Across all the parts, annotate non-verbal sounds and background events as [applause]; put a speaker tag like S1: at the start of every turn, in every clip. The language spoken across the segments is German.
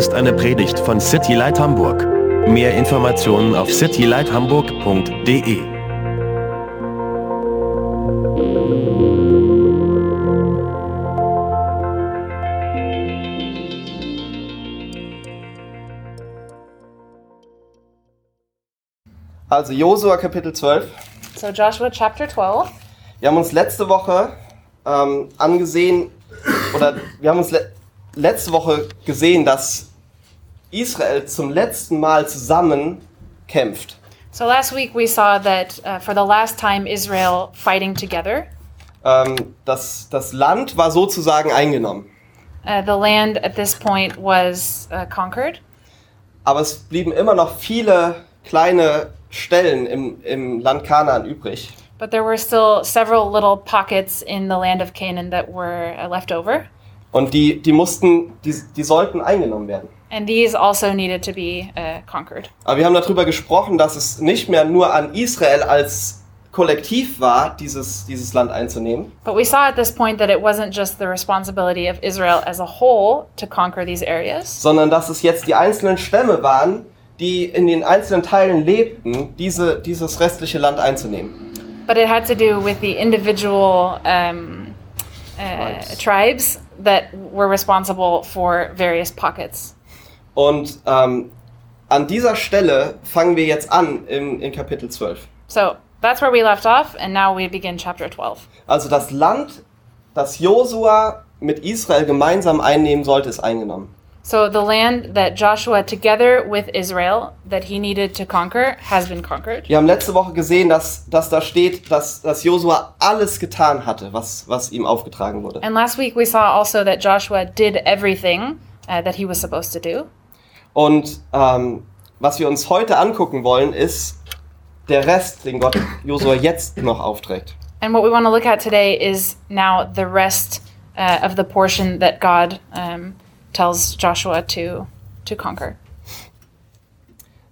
S1: ist eine Predigt von City Light Hamburg. Mehr Informationen auf citylighthamburg.de.
S2: Also Josua Kapitel 12.
S3: So, Joshua chapter 12.
S2: Wir haben uns letzte Woche ähm, angesehen, oder wir haben uns le letzte Woche gesehen, dass Israel zum letzten Mal zusammen kämpft.
S3: So, last week we saw that uh, for the last time Israel fighting together,
S2: Ähm, das, das Land war sozusagen eingenommen.
S3: uh, the land at this point was uh, conquered,
S2: Aber es blieben immer noch viele kleine Stellen im, im Land Kanaan übrig.
S3: but there were still several little pockets in the land of Canaan that were uh, left over.
S2: Und die, die mussten, die, die sollten eingenommen werden.
S3: And these also needed to be uh, conquered.
S2: Aber wir haben darüber gesprochen, dass es nicht mehr nur an Israel als Kollektiv war, dieses, dieses Land einzunehmen,
S3: But we saw at this point that it wasn't just the responsibility of Israel as a whole to conquer these areas,
S2: sondern dass es jetzt die einzelnen Stämme waren, die in den einzelnen Teilen lebten, diese, dieses restliche Land einzunehmen.
S3: but it had to do with the individual um, uh,
S2: Tribes.
S3: tribes that were responsible for various pockets.
S2: Und ähm, an dieser Stelle fangen wir jetzt an in, in Kapitel 12.
S3: So that's where we left off, and now we begin chapter 12.
S2: Also das Land, das Josua mit Israel gemeinsam einnehmen sollte, ist eingenommen.
S3: So the land that Joshua, together with Israel, that he needed to conquer, has been conquered.
S2: Wir haben letzte Woche gesehen, dass, dass da steht, dass, dass Josua alles getan hatte, was, was ihm aufgetragen wurde.
S3: And last week we saw also that Joshua did everything uh, that he was supposed to do.
S2: Und ähm, was wir uns heute angucken wollen, ist der Rest, den Gott Josua jetzt noch aufträgt.
S3: And what we want to look at today is now the rest uh, of the portion that God um, tells Joshua to to conquer.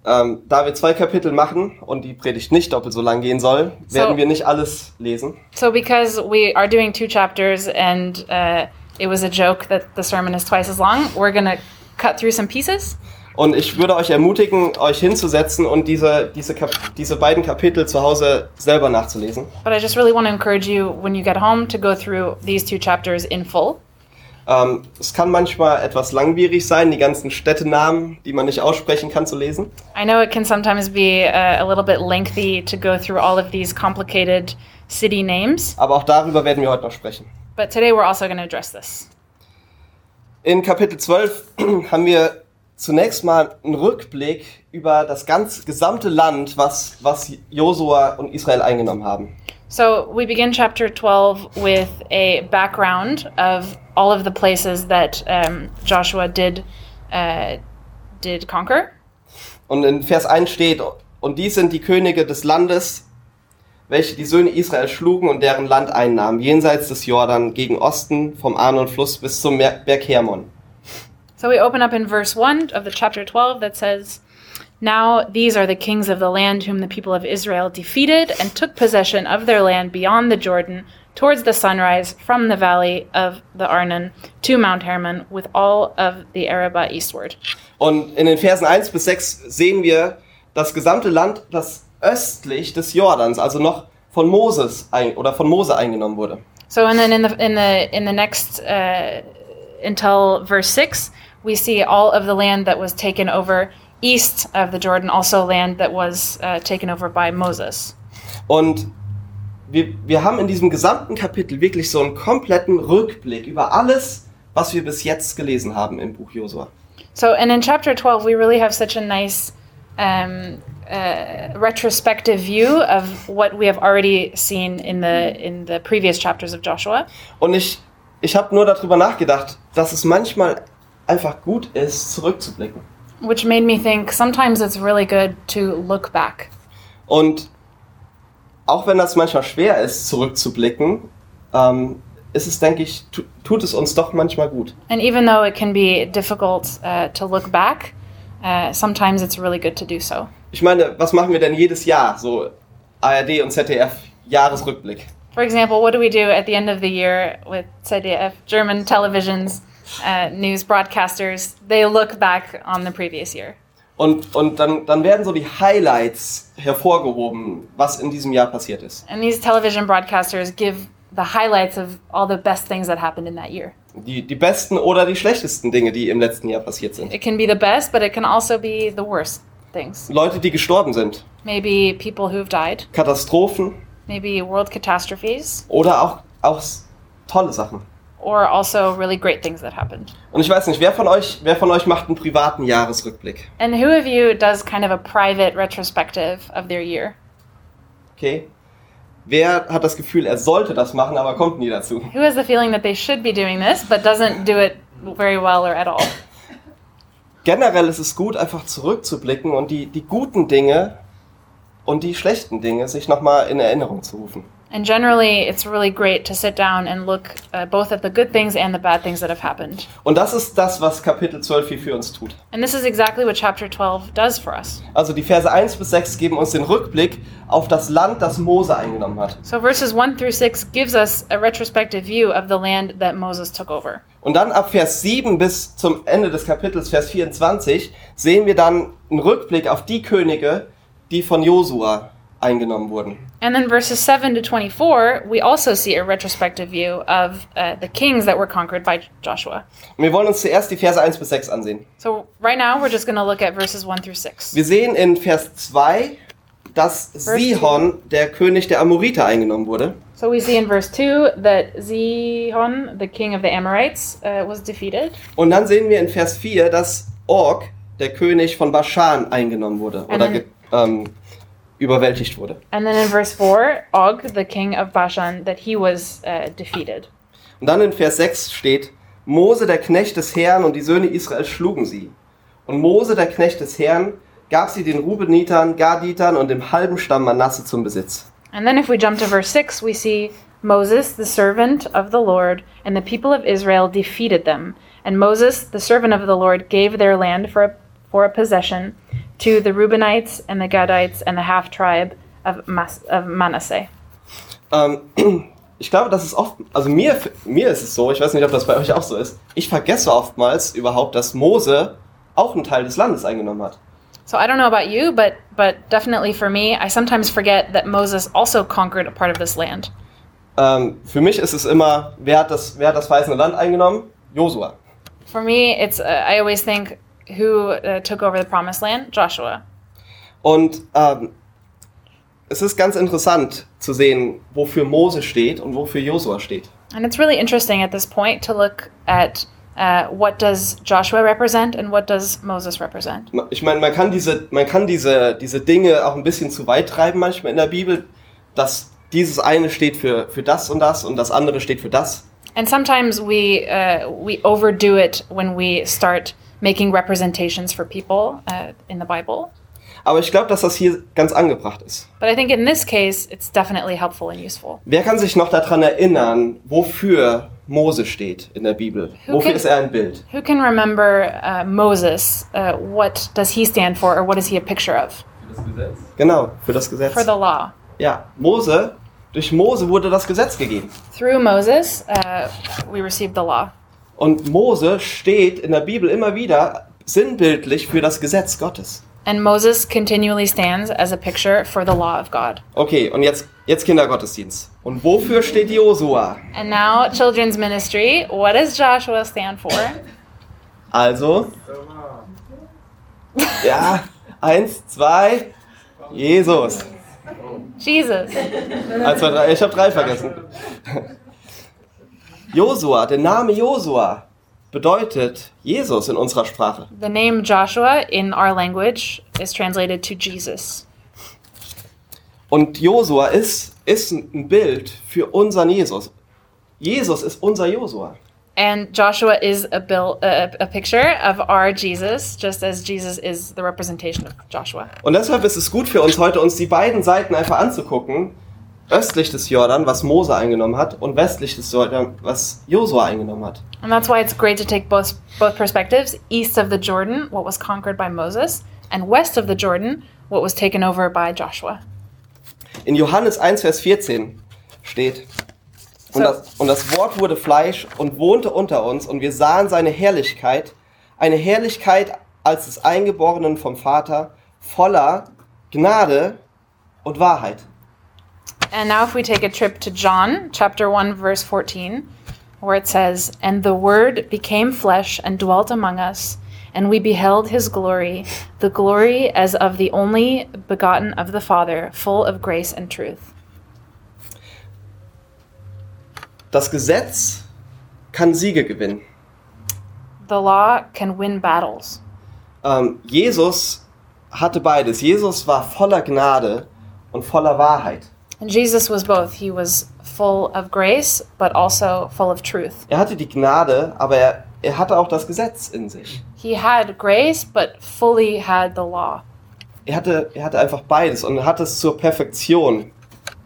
S2: Ähm, da wir zwei Kapitel machen und die Predigt nicht doppelt so lang gehen soll, werden wir nicht alles lesen.
S3: So because we are doing two chapters and uh, it was a joke that the sermon is twice as long, we're gonna cut through some pieces.
S2: Und ich würde euch ermutigen, euch hinzusetzen und diese, diese, Kap diese beiden Kapitel zu Hause selber nachzulesen.
S3: But I just really want to encourage you when you get home to go through these two chapters in full.
S2: Ähm, es kann manchmal etwas langwierig sein, die ganzen Städtenamen, die man nicht aussprechen kann, zu lesen.
S3: I know it can sometimes be uh, a little bit lengthy to go through all of these complicated city names,
S2: Aber auch darüber werden wir heute noch sprechen.
S3: but today we're also going to address this.
S2: In Kapitel 12 [clears throat] haben wir zunächst mal einen Rückblick über das ganz gesamte Land, was, was Josua und Israel eingenommen haben.
S3: So we begin chapter 12 with a background of all of the places that um, Joshua did uh, did conquer.
S2: Und in Vers 1 steht, und dies sind die Könige des Landes, welche die Söhne Israel schlugen und deren Land einnahmen, jenseits des Jordan, gegen Osten, vom Arnon-Fluss bis zum Berg Hermon.
S3: So we open up in verse 1 of the chapter 12 that says, Now these are the kings of the land whom the people of Israel defeated and took possession of their land beyond the Jordan towards the sunrise from the valley of the Arnon to Mount Hermon with all of the Arabah eastward.
S2: Und in den Versen 1 bis 6 sehen wir das gesamte Land, das östlich des Jordans, also noch von Moses ein, oder von Mose eingenommen wurde.
S3: So and then in the in the in the next uh, until verse 6 we see all of the land that was taken over east of the Jordan also land that was uh, taken over by Moses.
S2: Und wir, wir haben in diesem gesamten Kapitel wirklich so einen kompletten Rückblick über alles, was wir bis jetzt gelesen haben im Buch Josua.
S3: So, and in chapter 12, we really have such a nice um, uh, retrospective view of what we have already seen in the in the previous chapters of Joshua.
S2: Und ich, ich habe nur darüber nachgedacht, dass es manchmal einfach gut ist, zurückzublicken.
S3: Which made me think sometimes it's really good to look back.
S2: Und auch wenn das manchmal schwer ist, zurückzublicken, ähm, ist es, denke ich, tu, tut es uns doch manchmal gut.
S3: And even though it can be difficult uh, to look back, uh, sometimes it's really good to do so.
S2: Ich meine, was machen wir denn jedes Jahr? So ARD und ZDF Jahresrückblick.
S3: For example, what do we do at the end of the year with ZDF German televisions uh, news broadcasters, they look back on the previous year.
S2: Und, und dann, dann werden so die Highlights hervorgehoben, was in diesem Jahr passiert ist.
S3: And these television broadcasters give the highlights of all the best things that happened in that year.
S2: Die, die besten oder die schlechtesten Dinge, die im letzten Jahr passiert sind.
S3: It can be the best, but it can also be the worst things.
S2: Leute, die gestorben sind.
S3: Maybe people who've died,
S2: Katastrophen
S3: maybe world catastrophes,
S2: oder auch, auch tolle Sachen.
S3: or also really great things that happened.
S2: Und ich weiß nicht, wer von euch, wer von euch macht einen privaten Jahresrückblick?
S3: And who of you does kind of a private retrospective of their year?
S2: Okay? Wer hat das Gefühl, er sollte das machen, aber kommt nie dazu?
S3: Who has the feeling that they should be doing this but doesn't do it very well or at all? [laughs]
S2: Generell ist es gut, einfach zurückzublicken und die, die guten Dinge und die schlechten Dinge sich nochmal in Erinnerung zu rufen.
S3: And generally, it's really great to sit down and look uh, both at the good things and the bad things that have happened.
S2: Und das ist das, was Kapitel 12 hier für uns tut.
S3: And this is exactly what chapter 12 does for us.
S2: Also die Verse 1 bis 6 geben uns den Rückblick auf das Land, das Mose eingenommen hat.
S3: So verses 1 through 6 gives us a retrospective view of the land that Moses took over.
S2: Und dann ab Vers 7 bis zum Ende des Kapitels, Vers 24, sehen wir dann einen Rückblick auf die Könige, die von Josua eingenommen wurden.
S3: And then verses 7 to 24, we also see a retrospective view of uh, the kings that were conquered by Joshua.
S2: Und wir wollen uns zuerst die Verse 1 bis 6 ansehen.
S3: So right now, we're just going to look at verses 1 through 6.
S2: Wir sehen in Vers 2, dass Sihon, der König der Amoriter, eingenommen wurde.
S3: So we see in verse 2 that Zihon, the king of the Amorites, uh, was defeated.
S2: Und dann sehen wir in Vers 4, dass Og, der König von Baschan, eingenommen wurde oder ge- ähm, überwältigt wurde.
S3: And then in verse 4, Og, the king of Bashan, that he was uh, defeated.
S2: Und dann in Vers 6 steht, Mose, der Knecht des Herrn und die Söhne Israels schlugen sie. Und Mose, der Knecht des Herrn, gab sie den Rubenitern, Gaditern und dem halben Stamm Manasse zum Besitz.
S3: And then if we jump to verse 6, we see Moses, the servant of the Lord, and the people of Israel defeated them. And Moses, the servant of the Lord, gave their land for a, for a possession to the Reubenites and the Gadites and the half tribe of, Mas- of Manasseh.
S2: Ähm, [clears throat] ich glaube, das ist oft, also mir, mir ist es so, ich weiß nicht, ob das bei euch auch so ist, ich vergesse oftmals überhaupt, dass Mose auch einen Teil des Landes eingenommen hat.
S3: So I don't know about you, but but definitely for me, I sometimes forget that Moses also conquered a part of this land.
S2: Ähm, für mich ist es immer, wer hat das, wer hat das verheißene Land eingenommen? Josua.
S3: For me, it's uh, I always think who uh, took over the promised land? Joshua.
S2: Und ähm, es ist ganz interessant zu sehen, wofür Mose steht und wofür Josua steht.
S3: And it's really interesting at this point to look at uh, what does Joshua represent and what does Moses represent.
S2: Ich meine, man kann diese, man kann diese, diese Dinge auch ein bisschen zu weit treiben manchmal in der Bibel, dass dieses eine steht für, für das und das und das andere steht für das.
S3: And sometimes we uh, we overdo it when we start making representations for people uh, in the Bible.
S2: Aber ich glaube, dass das hier ganz angebracht ist.
S3: But I think in this case, it's definitely helpful and useful.
S2: Wer kann sich noch daran erinnern, wofür Mose steht in der Bibel?
S3: Who
S2: Wofür
S3: can-
S2: ist er ein Bild?
S3: Who can remember uh, Moses? Uh, what does he stand for, or what is he a picture of?
S2: Genau, für das Gesetz.
S3: For the law.
S2: Ja, Mose, durch Mose wurde das Gesetz gegeben.
S3: Through Moses, uh, we received the law.
S2: Und Mose steht in der Bibel immer wieder sinnbildlich für das Gesetz Gottes.
S3: And Moses continually stands as a picture for the law of God.
S2: Okay, und jetzt, jetzt Kindergottesdienst. Und wofür steht Josua?
S3: And now, children's ministry. What does Joshua stand for? [laughs]
S2: Also. Ja, eins, zwei, Jesus.
S3: Jesus.
S2: Drei, ich habe drei vergessen. [laughs] Josua, der Name Josua bedeutet Jesus in unserer Sprache.
S3: The name Joshua in our language is translated to Jesus.
S2: Und Josua ist, ist ein Bild für unseren Jesus. Jesus ist unser Josua.
S3: And Joshua is a, bill, a, a picture of our Jesus, just as Jesus is the representation of Joshua.
S2: Und deshalb ist es gut für uns heute, uns die beiden Seiten einfach anzugucken. Östlich des Jordan, was Mose eingenommen hat, und westlich des Jordan, was Josua eingenommen hat.
S3: And that's why it's great to take both, both perspectives east of the Jordan, what was conquered by Moses, and west of the Jordan, what was taken over by Joshua.
S2: In Johannes 1, Vers 14 steht, Und das, und das Wort wurde Fleisch und wohnte unter uns und wir sahen seine Herrlichkeit, eine Herrlichkeit als des Eingeborenen vom Vater, voller Gnade und Wahrheit.
S3: And now, if we take a trip to John chapter 1, verse 14, where it says, And the Word became flesh and dwelt among us, and we beheld his glory, the glory as of the only begotten of the Father, full of grace and truth.
S2: Das Gesetz kann Siege gewinnen.
S3: The law can win battles.
S2: Ähm, Jesus hatte beides. Jesus war voller Gnade und voller Wahrheit.
S3: And Jesus was both. He was full of grace, but also full of truth.
S2: Er hatte die Gnade, aber er, er hatte auch das Gesetz in sich.
S3: He had grace, but fully had the law.
S2: Er hatte, er hatte einfach beides und hat es zur Perfektion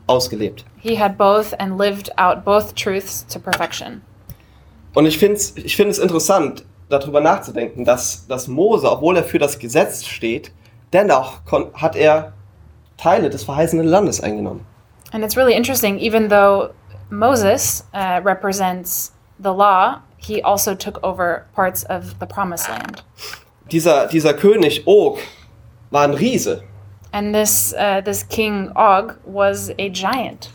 S2: ausgelebt.
S3: He had both and lived out both truths to perfection.
S2: Und ich finde es ich find es interessant, darüber nachzudenken, dass, dass Mose, obwohl er für das Gesetz steht, dennoch hat er Teile des verheißenen Landes eingenommen.
S3: And it's really interesting, even though Moses uh, represents the law, he also took over parts of the promised land.
S2: Dieser, dieser König Og war ein Riese.
S3: And this, uh, this king Og was a giant.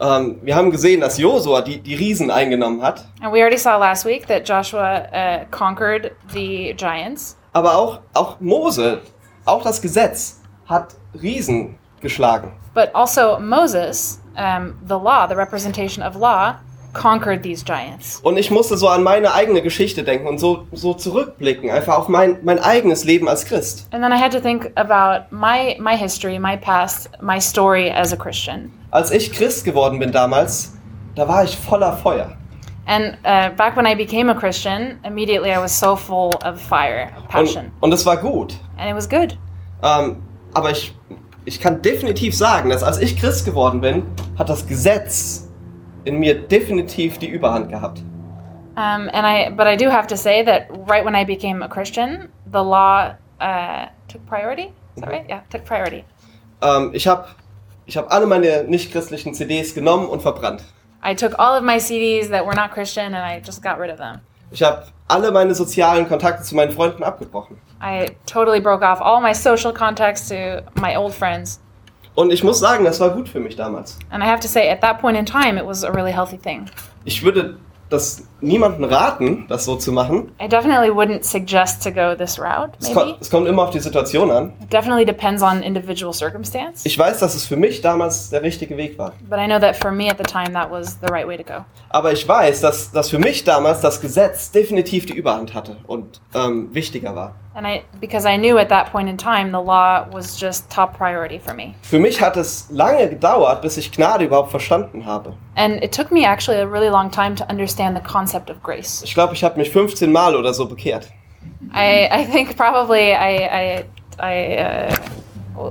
S2: Ähm, wir haben gesehen, dass Josua die, die Riesen eingenommen hat,
S3: And we already saw last week that Joshua uh, conquered the giants.
S2: aber auch, auch Mose, auch das Gesetz hat Riesen geschlagen.
S3: But also Moses, um, the law, the representation of law, conquered these giants.
S2: Und ich musste so an meine eigene Geschichte denken und so, so zurückblicken, einfach auf mein, mein eigenes Leben als Christ.
S3: And then I had to think about my my history, my past, my story as a Christian.
S2: Als ich Christ geworden bin damals, da war ich voller Feuer.
S3: And uh, back when I became a Christian, immediately I was so full of fire, of
S2: Und,
S3: passion,
S2: und es war gut.
S3: and it was good.
S2: Ähm, aber ich, ich kann definitiv sagen, dass als ich Christ geworden bin, hat das Gesetz in mir definitiv die Überhand gehabt.
S3: Um, and I, but I do have to say that right when I became a Christian, the law uh, took priority. Is that right? Yeah, took priority.
S2: Ähm, ich habe ich hab alle meine nichtchristlichen CDs genommen und verbrannt.
S3: I took all of my CDs that were not Christian, and I just got rid of them.
S2: Ich habe alle meine sozialen Kontakte zu meinen Freunden abgebrochen.
S3: I totally broke off all my social contacts to my old friends.
S2: Und ich muss sagen, das war gut für mich damals.
S3: And I have to say, at that point in time, it was a really healthy thing.
S2: Ich würde das niemandem raten, das so zu machen.
S3: I definitely wouldn't suggest to go this route,
S2: Es, ko
S3: maybe.
S2: es kommt immer auf die Situation an.
S3: It definitely depends on individual circumstance.
S2: Ich weiß, dass es für mich damals der richtige Weg war.
S3: But I know that for me at the time, that was the right way to go.
S2: Aber ich weiß, dass, dass für mich damals das Gesetz definitiv die Überhand hatte und ähm, wichtiger war.
S3: And I, because I knew at that point in time, the law was just top priority for me.
S2: Für mich hat es lange gedauert, bis ich Gnade überhaupt verstanden habe.
S3: And it took me actually a really long time to understand the concept of grace.
S2: Ich glaube, ich habe mich 15 Mal oder so bekehrt.
S3: I, I think probably I, I, I uh,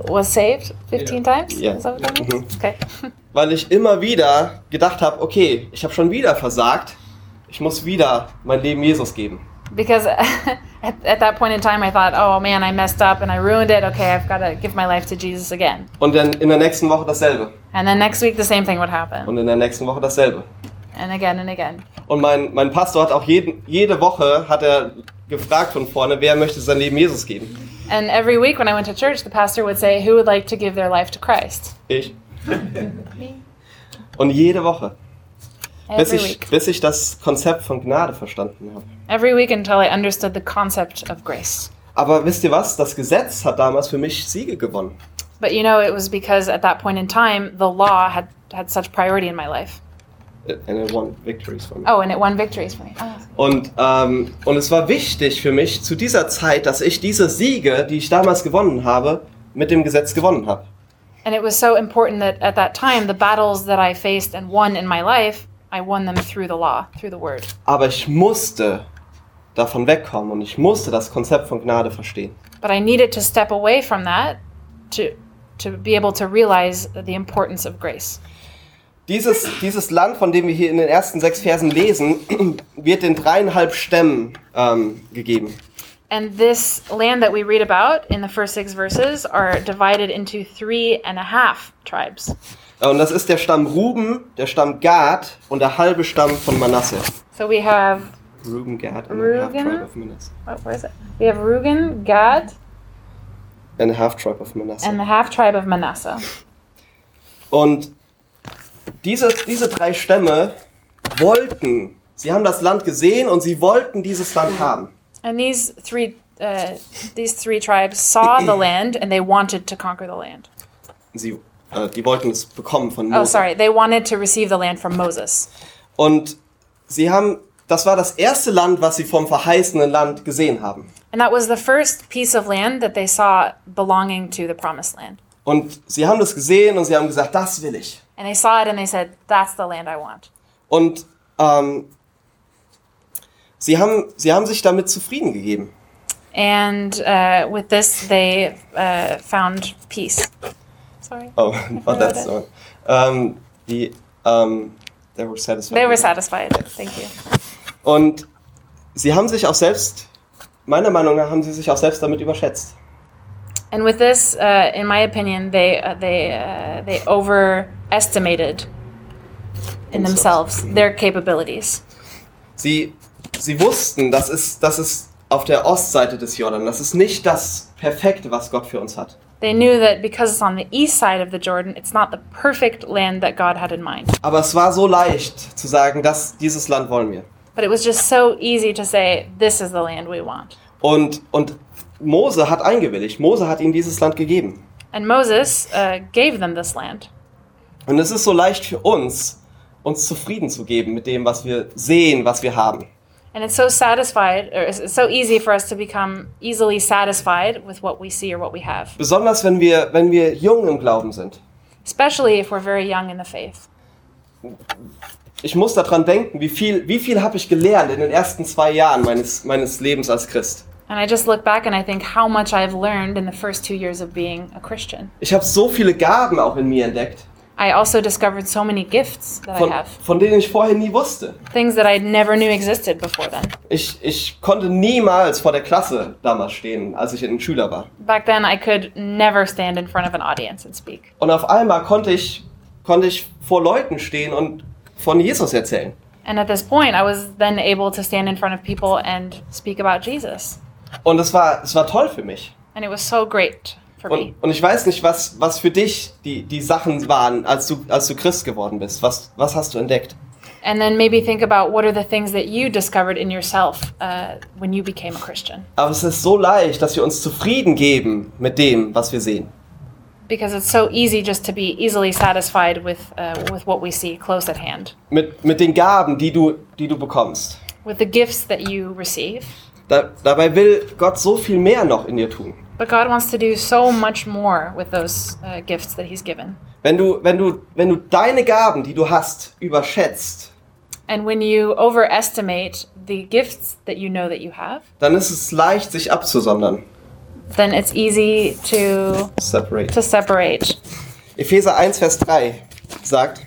S3: was saved 15 times.
S2: Yeah.
S3: What that means? Okay. [laughs]
S2: Weil ich immer wieder gedacht habe, okay, ich habe schon wieder versagt. Ich muss wieder mein Leben Jesus geben.
S3: Because [laughs] at, at that point in time, I thought, oh man, I messed up and I ruined it. Okay, I've got to give my life to Jesus again.
S2: Und dann in der nächsten Woche dasselbe.
S3: And then next week, the same thing would happen.
S2: Und in der nächsten Woche dasselbe.
S3: And again and again.
S2: Und mein, mein Pastor hat auch jeden, jede Woche hat er gefragt von vorne, wer möchte sein Leben Jesus geben.
S3: And every week when I went to church, the pastor would say, who would like to give their life to Christ?
S2: Ich. Und jede Woche. Bis
S3: Every
S2: ich,
S3: week.
S2: bis ich das Konzept von Gnade verstanden habe.
S3: Every week until I understood the concept of grace.
S2: Aber wisst ihr was? Das Gesetz hat damals für mich Siege gewonnen.
S3: But you know, it was because at that point in time, the law had, had such priority in my life.
S2: And it won victories for me.
S3: Oh, and it won victories for me. Oh.
S2: Und, ähm, und es war wichtig für mich zu dieser Zeit, dass ich diese Siege, die ich damals gewonnen habe, mit dem Gesetz gewonnen habe.
S3: And it was so important that at that time, the battles that I faced and won in my life, I won them through the law, through the word.
S2: Aber ich musste davon wegkommen und ich musste das Konzept von Gnade verstehen.
S3: But I needed to step away from that to, to be able to realize the importance of grace.
S2: Dieses, dieses Land, von dem wir hier in den ersten sechs Versen lesen, [clears throat] wird den dreieinhalb Stämmen ähm, gegeben.
S3: And this land that we read about in the first six verses are divided into three and a half tribes.
S2: Und das ist der Stamm Ruben, der Stamm Gad und der halbe Stamm von Manasse.
S3: So we have
S2: Ruben, Gad and a half tribe of Manasseh.
S3: oh, where is it? We have Reuben, Gad,
S2: And a half tribe of Manasseh.
S3: and the half tribe of Manasseh.
S2: Und diese, diese drei Stämme wollten, sie haben das Land gesehen und sie wollten dieses Land haben.
S3: And these three uh, these three tribes saw the [clears throat] land and they wanted to conquer the land.
S2: Sie, äh, die wollten es bekommen von
S3: Oh,
S2: Mose.
S3: sorry. They wanted to receive the land from Moses.
S2: Und sie haben, das war das erste Land, was sie vom verheißenen Land gesehen haben.
S3: And that was the first piece of land that they saw belonging to the promised land.
S2: Und sie haben das gesehen und sie haben gesagt, das will ich.
S3: And they saw it and they said, That's the land I want.
S2: Und ähm, sie, haben, sie haben sich damit zufrieden gegeben.
S3: And uh, with this, they uh, found peace. Sorry.
S2: Oh, [laughs] oh that's the one. Ähm, die, ähm, they were satisfied.
S3: They were satisfied. Thank you.
S2: Und sie haben sich auch selbst, meiner Meinung nach, haben sie sich auch selbst damit überschätzt.
S3: And with this, uh, in my opinion, they uh, they uh, they overestimated in
S2: Themselves.
S3: themselves their capabilities.
S2: Sie, sie wussten, das ist, das ist auf der Ostseite des Jordan. Das ist nicht das Perfekte, was Gott für uns hat.
S3: They knew that because it's on the east side of the Jordan, it's not the perfect land that God had in mind.
S2: Aber es war so leicht zu sagen, dass dieses Land wollen wir.
S3: But it was just so easy to say, this is the land we want.
S2: Und, und Mose hat eingewilligt. Mose hat ihnen dieses Land gegeben.
S3: And Moses uh, gave them this land.
S2: Und es ist so leicht für uns, uns zufrieden zu geben mit dem, was wir sehen, was wir haben.
S3: And it's so satisfied, or it's so easy for us to become easily satisfied with what we see or what we have,
S2: Besonders wenn wir, wenn wir jung im Glauben sind.
S3: especially if we're very young in the faith.
S2: Ich muss daran denken, wie viel, wie viel habe ich gelernt in den ersten zwei Jahren meines, meines Lebens als Christ.
S3: And I just look back and I think how much I've learned in the first two years of being a Christian.
S2: Ich habe so viele Gaben auch in mir entdeckt,
S3: I also discovered so many gifts that I
S2: von,
S3: have,
S2: von denen ich vorher nie wusste.
S3: things that I never knew existed before then.
S2: Ich, ich konnte niemals vor der Klasse damals stehen, als ich ein Schüler war.
S3: Back then, I could never stand in front of an audience and speak.
S2: Und auf einmal konnte ich, konnte ich vor Leuten stehen und von Jesus erzählen.
S3: And at this point, I was then able to stand in front of people and speak about Jesus.
S2: Und es war, es war toll für mich.
S3: And it was so great for me.
S2: Und, und ich weiß nicht, was, was für dich die, die Sachen waren, als du, als du Christ geworden bist. Was, was hast du entdeckt?
S3: And then maybe think about what are the things that you discovered in yourself uh, when you became a Christian.
S2: Aber es ist so leicht, dass wir uns zufrieden geben mit dem, was wir sehen.
S3: Because it's so easy just to be easily satisfied with, uh, with what we see close at hand,
S2: Mit, mit den Gaben, die du, die du bekommst.
S3: with the gifts that you receive.
S2: Da, dabei will Gott so viel mehr noch in dir tun.
S3: But God wants to do so much more with those uh, gifts that He's given.
S2: Wenn du, wenn, du, wenn du deine Gaben, die du hast, überschätzt,
S3: And when you overestimate the gifts that you know that you have,
S2: dann ist es leicht, sich abzusondern.
S3: Then it's easy to
S2: Separate.
S3: to separate.
S2: Epheser 1, Vers 3 sagt,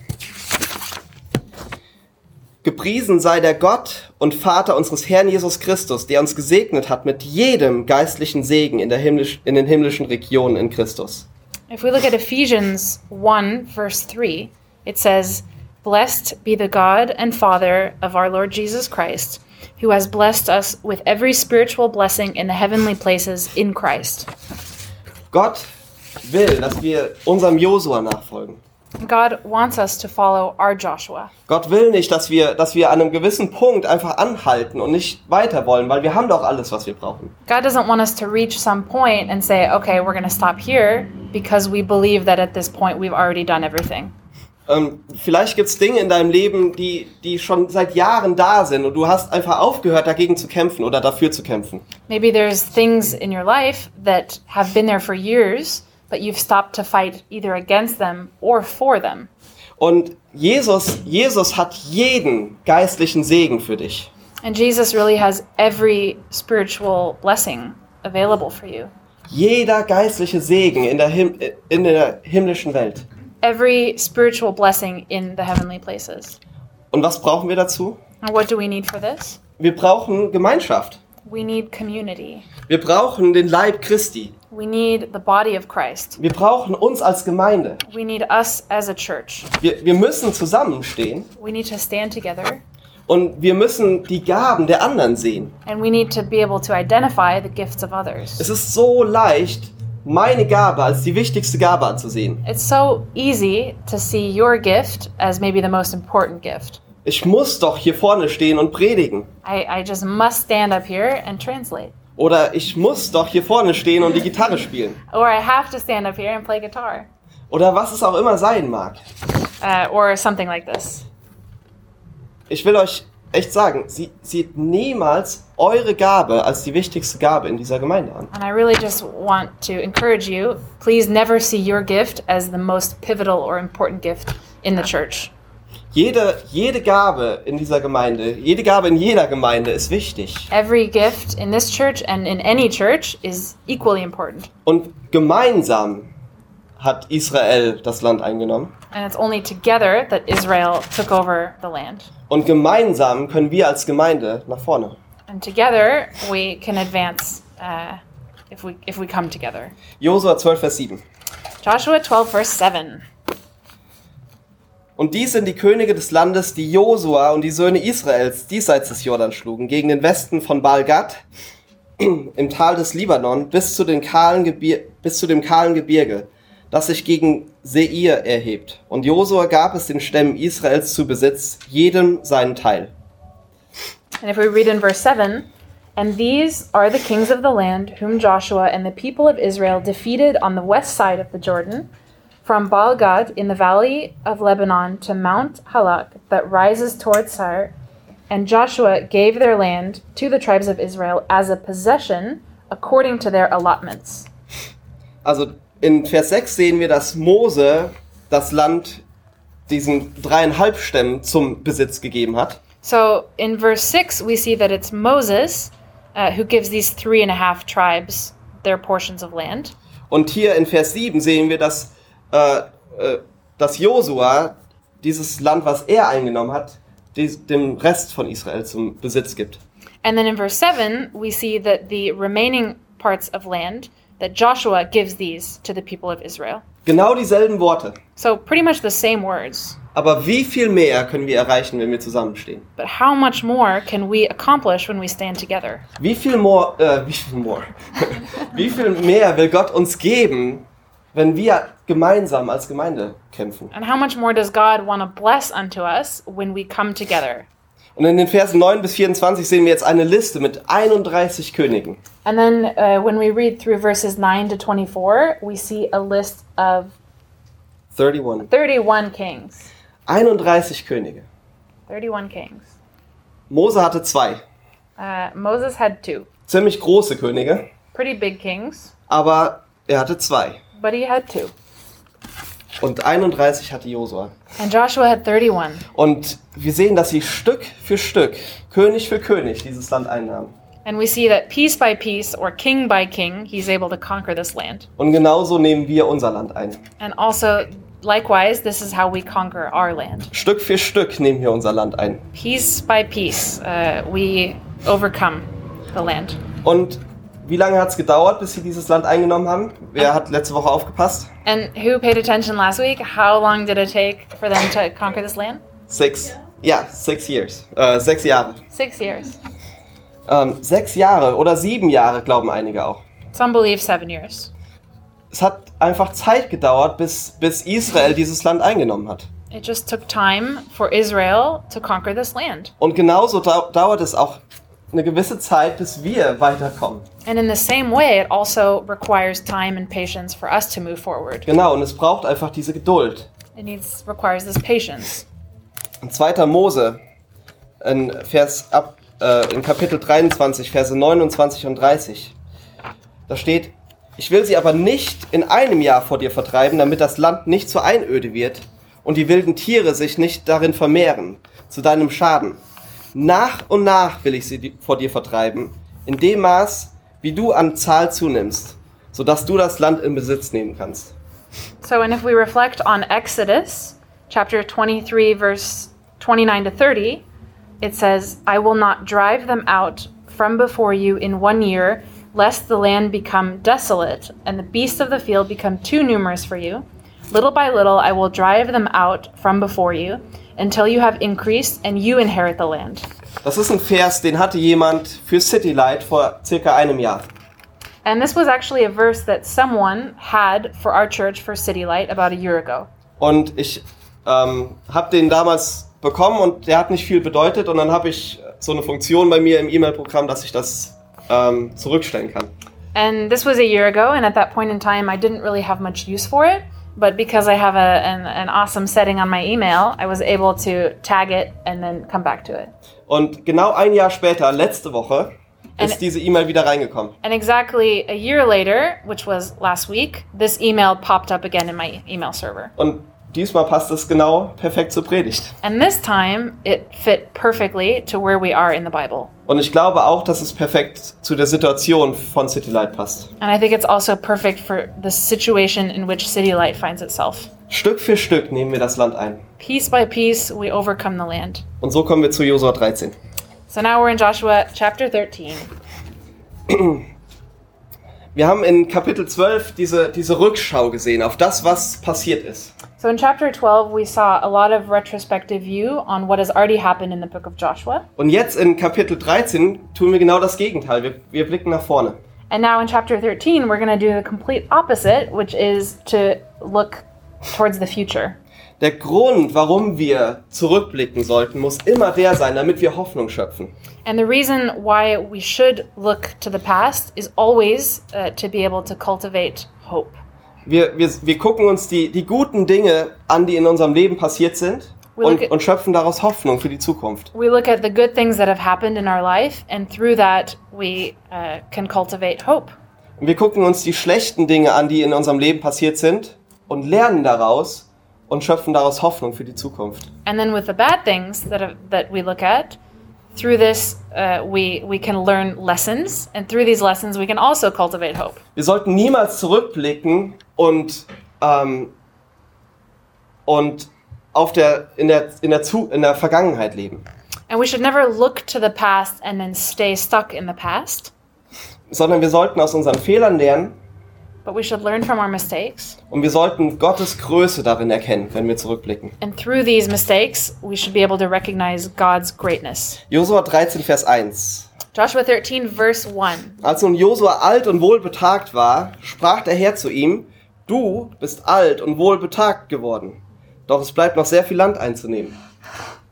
S2: Gepriesen sei der Gott und Vater unseres Herrn Jesus Christus, der uns gesegnet hat mit jedem geistlichen Segen in, der himmlisch, in den himmlischen Regionen in Christus.
S3: If we look at Ephesians 1, verse 3, it says, Blessed be the God and Father of our Lord Jesus Christ, who has blessed us with every spiritual blessing in the heavenly places in Christ.
S2: Gott will, dass wir unserem Josua nachfolgen.
S3: God wants us to follow our Joshua.
S2: Gott will nicht, dass wir, dass wir an einem gewissen Punkt einfach anhalten und nicht weiter wollen, weil wir haben doch alles, was wir brauchen.
S3: God doesn't want us to reach some point and say, okay, we're going to stop here because we believe that at this point we've already done everything.
S2: Ähm, vielleicht gibt's Dinge in deinem Leben, die, die schon seit Jahren da sind und du hast einfach aufgehört, dagegen zu kämpfen oder dafür zu kämpfen.
S3: Maybe there's things in your life that have been there for years, but you've stopped to fight either against them or for them.
S2: Und Jesus, Jesus hat jeden geistlichen Segen für dich.
S3: And Jesus really has every spiritual blessing available for you.
S2: Jeder geistliche Segen in der, Him in der himmlischen Welt.
S3: Every spiritual blessing in the heavenly places.
S2: Und was brauchen wir dazu?
S3: And what do we need for this?
S2: Wir brauchen Gemeinschaft.
S3: We need community.
S2: Wir brauchen den Leib Christi.
S3: We need the body of Christ.
S2: Wir brauchen uns als Gemeinde.
S3: We need us as a church.
S2: Wir, wir müssen zusammenstehen
S3: We need to stand together
S2: und wir müssen die Gaben der anderen sehen.
S3: and we need to be able to identify the gifts of others.
S2: Es ist so leicht, meine Gabe als die wichtigste Gabe anzusehen.
S3: It's so easy to see your gift as maybe the most important gift.
S2: Ich muss doch hier vorne stehen und predigen.
S3: I, I just must stand up here and translate.
S2: Oder ich muss doch hier vorne stehen und die Gitarre spielen.
S3: Or I have to stand up here and play guitar.
S2: Oder was es auch immer sein mag.
S3: Uh, or something like this.
S2: Ich will euch echt sagen, sie, seht niemals eure Gabe als die wichtigste Gabe in dieser Gemeinde an.
S3: And I really just want to encourage you please never see your gift as the most pivotal or important gift in the church.
S2: Jede, jede Gabe in dieser Gemeinde, jede Gabe in jeder Gemeinde ist wichtig.
S3: Every gift in this church and in any church is equally important.
S2: Und gemeinsam hat Israel das Land eingenommen.
S3: And it's only together that Israel took over the land.
S2: Und gemeinsam können wir als Gemeinde nach vorne.
S3: And together we can advance uh, if, we, if we come together.
S2: Josua 12, Vers 7.
S3: Joshua 12, verse 7.
S2: Und dies sind die Könige des Landes, die Josua und die Söhne Israels diesseits des Jordan schlugen, gegen den Westen von Balgad im Tal des Libanon bis zu, den kahlen Gebir bis zu dem kahlen Gebirge, das sich gegen Seir erhebt. Und Josua gab es den Stämmen Israels zu Besitz, jedem seinen Teil.
S3: And if we read in verse 7, and these are the kings of the land whom Joshua and the people of Israel defeated on the west side of the Jordan, from Baal Gad in the valley of Lebanon to Mount Halak that rises towards Sar. And Joshua gave their land to the tribes of Israel as a possession according to their allotments.
S2: Also in Vers 6 sehen wir, dass Mose das Land diesen dreieinhalb Stämmen zum Besitz gegeben hat.
S3: So in verse 6, we see that it's Moses uh, who gives these three and a half tribes their portions of land.
S2: Und hier in Vers 7 sehen wir, dass, äh, äh, dass Josua dieses Land, was er eingenommen hat, dies, dem Rest von Israel zum Besitz gibt.
S3: And then in verse 7, we see that the remaining parts of land that Joshua gives these to the people of Israel.
S2: Genau dieselben Worte.
S3: So pretty much the same words.
S2: Aber wie viel mehr können wir erreichen, wenn wir zusammenstehen?
S3: But how much more can we accomplish when we stand together?
S2: Wie viel more, äh, wie viel more? [laughs] wie viel mehr will Gott uns geben, wenn wir gemeinsam als Gemeinde kämpfen?
S3: And how much more does God want to bless unto us when we come together?
S2: Und in den Versen 9 bis 24 sehen wir jetzt eine Liste mit 31 Königen.
S3: And then uh, when we read through verses 9 to 24, we see a list of
S2: 31.
S3: 31 kings.
S2: 31 Könige.
S3: 31 kings.
S2: Mose hatte zwei.
S3: Uh, Moses had two
S2: Ziemlich große Könige,
S3: pretty big kings,
S2: aber er hatte zwei.
S3: but he had two.
S2: Und 31 hatte Josua.
S3: And Joshua had 31.
S2: Und wir sehen, dass sie Stück für Stück, König für König, dieses Land einnahmen.
S3: And we see that piece by piece, or king by king, he's able to conquer this land.
S2: Und genauso nehmen wir unser Land ein.
S3: And also, likewise, this is how we conquer our land.
S2: Stück für Stück nehmen wir unser Land ein.
S3: Piece by piece, uh, we overcome the land.
S2: Und wie lange hat es gedauert, bis sie dieses Land eingenommen haben? Wer hat letzte Woche aufgepasst?
S3: And who paid attention last week? How long did it take for them to conquer this land?
S2: Six. Ja, six years. Äh, sechs Jahre.
S3: Six years.
S2: Ähm, sechs Jahre oder sieben Jahre, glauben einige auch.
S3: Some believe seven years.
S2: Es hat einfach Zeit gedauert, bis, bis Israel dieses Land eingenommen hat.
S3: It just took time for Israel to conquer this land.
S2: Und genauso dau dauert es auch eine gewisse Zeit, bis wir weiterkommen.
S3: And in the same way, it also requires time and patience for us to move forward.
S2: Genau, und es braucht einfach diese Geduld.
S3: It needs requires this patience.
S2: In 2. Mose, in, Vers ab, äh, in Kapitel 23, Verse 29 und 30, da steht, ich will sie aber nicht in einem Jahr vor dir vertreiben, damit das Land nicht zur Einöde wird und die wilden Tiere sich nicht darin vermehren, zu deinem Schaden. Nach und nach will ich sie vor dir vertreiben, in dem Maß, wie du an Zahl zunimmst, sodass du das Land in Besitz nehmen kannst.
S3: So, and if we reflect on Exodus chapter 23, verse 29 to 30, it says, I will not drive them out from before you in one year, lest the land become desolate, and the beasts of the field become too numerous for you. Little by little I will drive them out from before you, until you have increased and you inherit the land.
S2: Das ist ein Vers, den hatte jemand für City Light vor circa einem Jahr.
S3: And this was actually a verse that someone had for our church for City Light about a year ago.
S2: Und ich ähm, habe den damals bekommen und der hat nicht viel bedeutet. Und dann habe ich so eine Funktion bei mir im E-Mail-Programm, dass ich das ähm, zurückstellen kann.
S3: And this was a year ago, and at that point in time, I didn't really have much use for it. But because I have a, an, an awesome setting on my email, I was able to tag it and then come back to it.
S2: Und genau ein Jahr später, letzte Woche,
S3: And-
S2: ist diese E-Mail wieder reingekommen.
S3: And exactly a year later, which was last week, this email popped up again in my email server.
S2: Und diesmal passt es genau perfekt zur Predigt.
S3: And this time, it fit perfectly to where we are in the Bible.
S2: Und ich glaube auch, dass es perfekt zu der Situation von City Light passt.
S3: And I think it's also perfect for the situation in which City Light finds itself.
S2: Stück für Stück nehmen wir das Land ein.
S3: Piece by piece, we overcome the land.
S2: Und so kommen wir zu Josua 13.
S3: So now we're in Joshua chapter 13.
S2: Wir haben in Kapitel 12 diese, diese Rückschau gesehen auf das, was passiert ist.
S3: So in chapter 12, we saw a lot of retrospective view on what has already happened in the book of Joshua.
S2: Und jetzt in Kapitel 13 tun wir genau das Gegenteil. Wir, wir blicken nach vorne.
S3: And now in chapter 13, we're going to do the complete opposite, which is to look towards the future.
S2: Der Grund, warum wir zurückblicken sollten, muss immer der sein, damit wir Hoffnung schöpfen.
S3: And the reason why we should look to the past is always uh, to be able to cultivate hope.
S2: Wir, wir, wir gucken uns die, die guten Dinge an, die in unserem Leben passiert sind und,
S3: at-
S2: und schöpfen daraus Hoffnung für die Zukunft.
S3: We look at the good things that have happened in our life, and through that, we uh, can cultivate hope.
S2: Und wir gucken uns die schlechten Dinge an, die in unserem Leben passiert sind und lernen daraus und schöpfen daraus Hoffnung für die Zukunft.
S3: And then with the bad things that have, that we look at, through this uh, we we can learn lessons, and through these lessons we can also cultivate hope.
S2: Wir sollten niemals zurückblicken und, ähm, und auf der, in, der, in, der Zu in der Vergangenheit leben,
S3: And we should never look to the past and then stay stuck in the past,
S2: sondern wir sollten aus unseren Fehlern lernen
S3: but we should learn from our mistakes.
S2: und wir sollten Gottes Größe darin erkennen, wenn wir zurückblicken.
S3: And through these mistakes, we should be able to recognize God's greatness.
S2: Josua 13, Vers 1.
S3: Joshua 13, verse 1.
S2: Als nun Josua alt und wohlbetagt war, sprach der Herr zu ihm, du bist alt und wohlbetagt geworden, doch es bleibt noch sehr viel Land einzunehmen.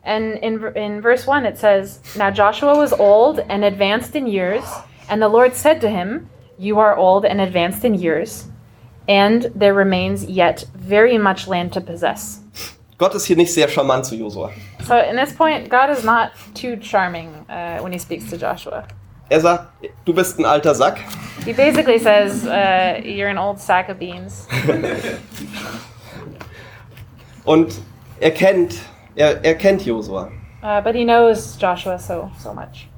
S3: And in, in verse 1, it says, Now Joshua was old and advanced in years, and the Lord said to him, You are old and advanced in years, and there remains yet very much land to possess.
S2: Gott ist hier nicht sehr charmant zu Josua.
S3: So, in this point, God is not too charming uh, when he speaks to Joshua.
S2: Er sagt, du bist ein alter Sack,
S3: He basically says, uh, You're an old sack of beans. [laughs]
S2: und er kennt, er, er kennt Josua.
S3: Uh, but he knows Joshua so, so much.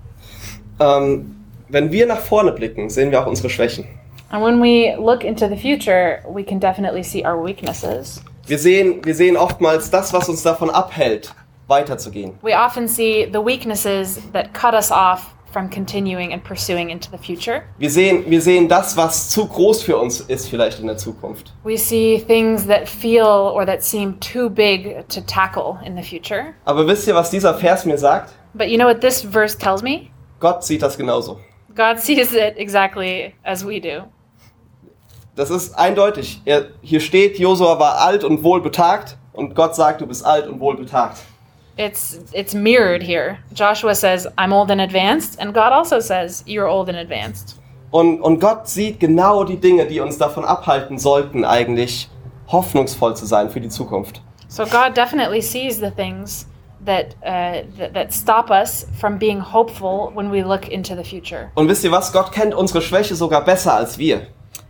S2: Ähm, wenn wir nach vorne blicken, sehen wir auch unsere Schwächen.
S3: And when we look into the future, we can definitely see our weaknesses.
S2: Wir sehen, wir sehen oftmals das, was uns davon abhält, weiterzugehen.
S3: We often see the weaknesses that cut us off from continuing and pursuing into the future.
S2: Wir sehen, wir sehen das, was zu groß für uns ist, vielleicht in der Zukunft.
S3: We see things that feel or that seem too big to tackle in the future.
S2: Aber wisst ihr, was dieser Vers mir sagt?
S3: But you know what this verse tells me?
S2: Gott sieht das genauso.
S3: God sees it exactly as we do.
S2: Das ist eindeutig. Er, hier steht, Josua war alt und wohlbetagt und Gott sagt, du bist alt und wohlbetagt.
S3: It's it's mirrored here. Joshua says, "I'm old and advanced," and God also says, "You're old and advanced."
S2: Und, und Gott sieht genau die Dinge, die uns davon abhalten sollten, eigentlich hoffnungsvoll zu sein für die Zukunft.
S3: So God definitely sees the things that uh, that, that stop us from being hopeful when we look into the future.
S2: Und wisst ihr was? Gott kennt unsere Schwäche sogar besser als wir.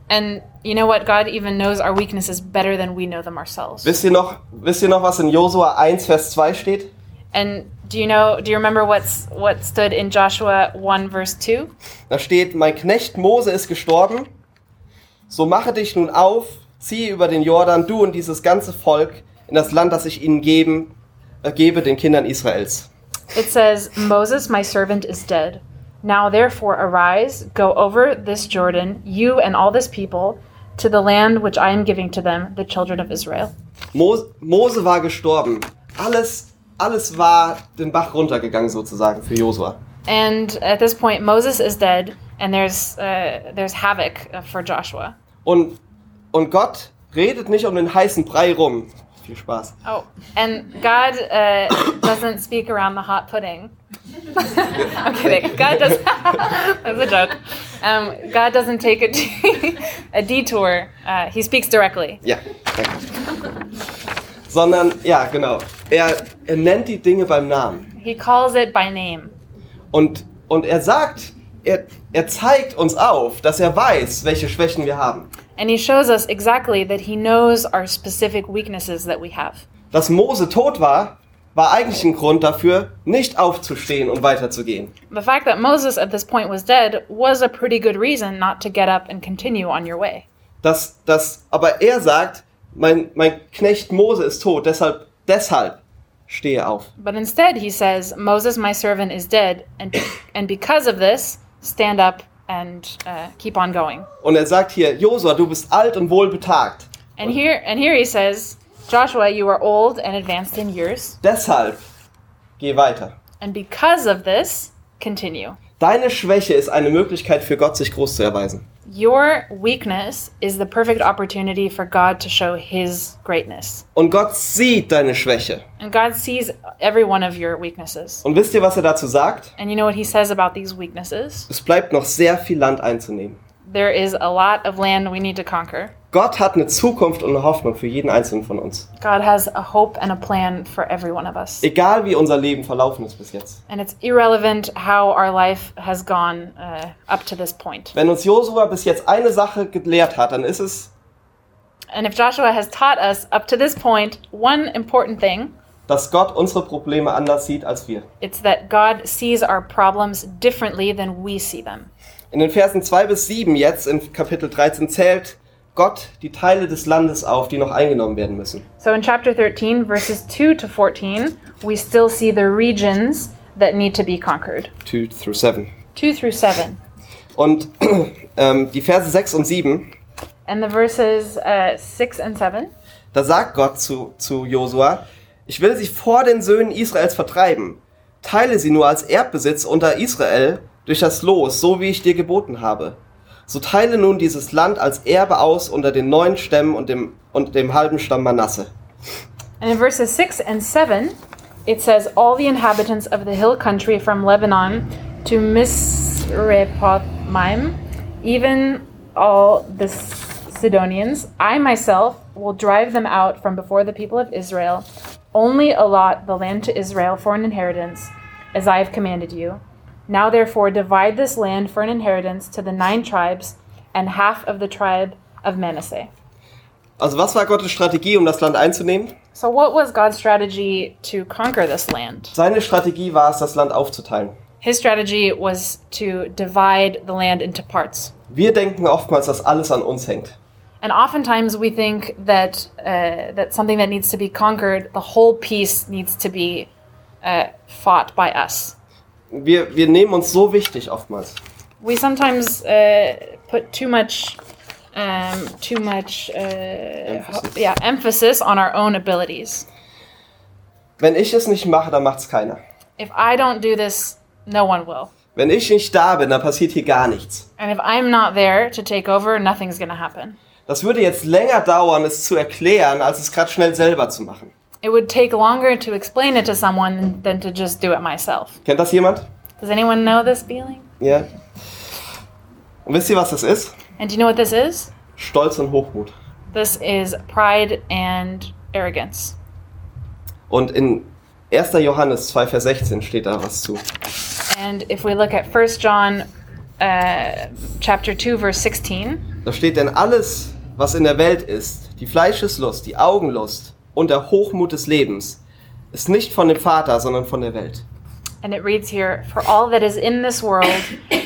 S3: And you know what? God even knows our weaknesses better than we know them ourselves.
S2: Wisst ihr noch, wisst ihr noch was in Josua 1, Vers 2 steht?
S3: And do you know? Do you remember what's what stood in Joshua one verse two?
S2: Da steht, mein Knecht Mose ist gestorben, so mache dich nun auf, ziehe über den Jordan, du und dieses ganze Volk, in das Land, das ich ihnen geben, äh, gebe, den Kindern Israels.
S3: It says, "Moses, my servant, is dead. Now therefore arise, go over this Jordan, you and all this people, to the land which I am giving to them, the children of Israel.
S2: Mo Mose war gestorben. Alles, alles war den Bach runtergegangen sozusagen für Josua.
S3: And at this point, Moses is dead, and there's uh, there's havoc uh, for Joshua.
S2: Und, und Gott redet nicht um den heißen Brei rum. Viel Spaß.
S3: Oh, and God uh, doesn't speak around the hot pudding. [laughs] I'm kidding. God does. [laughs] that's a joke. Um, God doesn't take a, [laughs] a detour. Uh, he speaks directly.
S2: Danke. Sondern, ja, genau. Er, er nennt die Dinge beim Namen.
S3: He calls it by name.
S2: Und, und er sagt, er, er zeigt uns auf, dass er weiß, welche Schwächen wir haben.
S3: And he shows us exactly that he knows our specific weaknesses that we have.
S2: Dass Mose tot war, war eigentlich ein Grund dafür, nicht aufzustehen und weiterzugehen.
S3: The fact that Moses at this point was dead was a pretty good reason not to get up and continue on your way.
S2: Dass, dass, aber er sagt, mein, mein Knecht Mose ist tot, deshalb, deshalb stehe auf.
S3: But instead, he says, Moses, my servant, is dead, and, and because of this, stand up and uh, keep on going.
S2: Und er sagt hier, Josua, du bist alt und wohlbetagt.
S3: And here, and here he says, Joshua, you are old and advanced in years,
S2: Deshalb geh weiter.
S3: and because of this, continue.
S2: Deine Schwäche ist eine Möglichkeit für Gott, sich groß zu erweisen.
S3: Your weakness is the perfect opportunity for God to show his greatness.
S2: Und Gott sieht deine Schwäche.
S3: And God sees every one of your weaknesses.
S2: Und wisst ihr, was er dazu sagt?
S3: And you know what he says about these weaknesses?
S2: Es bleibt noch sehr viel Land einzunehmen.
S3: There is a lot of land we need to conquer.
S2: Gott hat eine Zukunft und eine Hoffnung für jeden einzelnen von uns.
S3: God has a hope and a plan for every one of us.
S2: Egal wie unser Leben verlaufen ist bis jetzt.
S3: And it's irrelevant how our life has gone uh, up to this point.
S2: Wenn uns Josua bis jetzt eine Sache gelehrt hat, dann ist es,
S3: And if Joshua has taught us up to this point one important thing,
S2: dass Gott unsere Probleme anders sieht als wir.
S3: it's that God sees our problems differently than we see them.
S2: In den Versen 2 bis 7 jetzt in Kapitel 13 zählt Gott die Teile des Landes auf, die noch eingenommen werden müssen.
S3: So in chapter 13, verses 2 to 14, we still see the regions that need to be conquered.
S2: 2 through 7.
S3: 2 through 7.
S2: Und [clears throat] ähm, die Verse 6 und 7,
S3: And the verses uh, 6 and 7,
S2: da sagt Gott zu, zu Josua, ich will sie vor den Söhnen Israels vertreiben. Teile sie nur als Erbbesitz unter Israel durch das Los, so wie ich dir geboten habe. So teile nun dieses Land als Erbe aus unter den neun Stämmen und dem, und dem halben Stamm Manasse.
S3: And in verses 6 and 7, it says, All the inhabitants of the hill country from Lebanon to Misrepotmaim, even all the Sidonians, I myself will drive them out from before the people of Israel, only allot the land to Israel for an inheritance, as I have commanded you. Now therefore divide this land for an inheritance to the nine tribes and half of the tribe of Manasseh.
S2: Also was war Gottes Strategie, um das Land einzunehmen?
S3: So, what was God's strategy to conquer this land?
S2: Seine Strategie war es, das Land aufzuteilen.
S3: His strategy was to divide the land into parts.
S2: Wir denken oftmals, dass alles an uns hängt.
S3: And oftentimes we think that uh, that something that needs to be conquered, the whole piece needs to be uh, fought by us.
S2: Wir, wir nehmen uns so wichtig oftmals.
S3: We sometimes uh, put too much, um, too much, uh,
S2: Emphasis.
S3: yeah, emphasis on our own abilities.
S2: Wenn ich es nicht mache, dann macht es keiner.
S3: If I don't do this, no one will.
S2: Wenn ich nicht da bin, dann passiert hier gar nichts.
S3: And if I'm not there to take over, nothing's gonna happen.
S2: Das würde jetzt länger dauern, es zu erklären, als es gerade schnell selber zu machen.
S3: It would take longer to explain it to someone than to just do it myself.
S2: Kennt das jemand?
S3: Does anyone know this feeling?
S2: Ja. Und wisst ihr, was das ist?
S3: And do you know what this is?
S2: Stolz und Hochmut.
S3: This is pride and arrogance.
S2: Und in 1. Johannes 2, Vers 16 steht da was zu.
S3: And if we look at 1 John uh, chapter 2 verse 16,
S2: Da steht denn alles, was in der Welt ist, die Fleischeslust, die Augenlust und der Hochmut des Lebens, ist nicht von dem Vater, sondern von der Welt.
S3: and it reads here, For all that is in this world,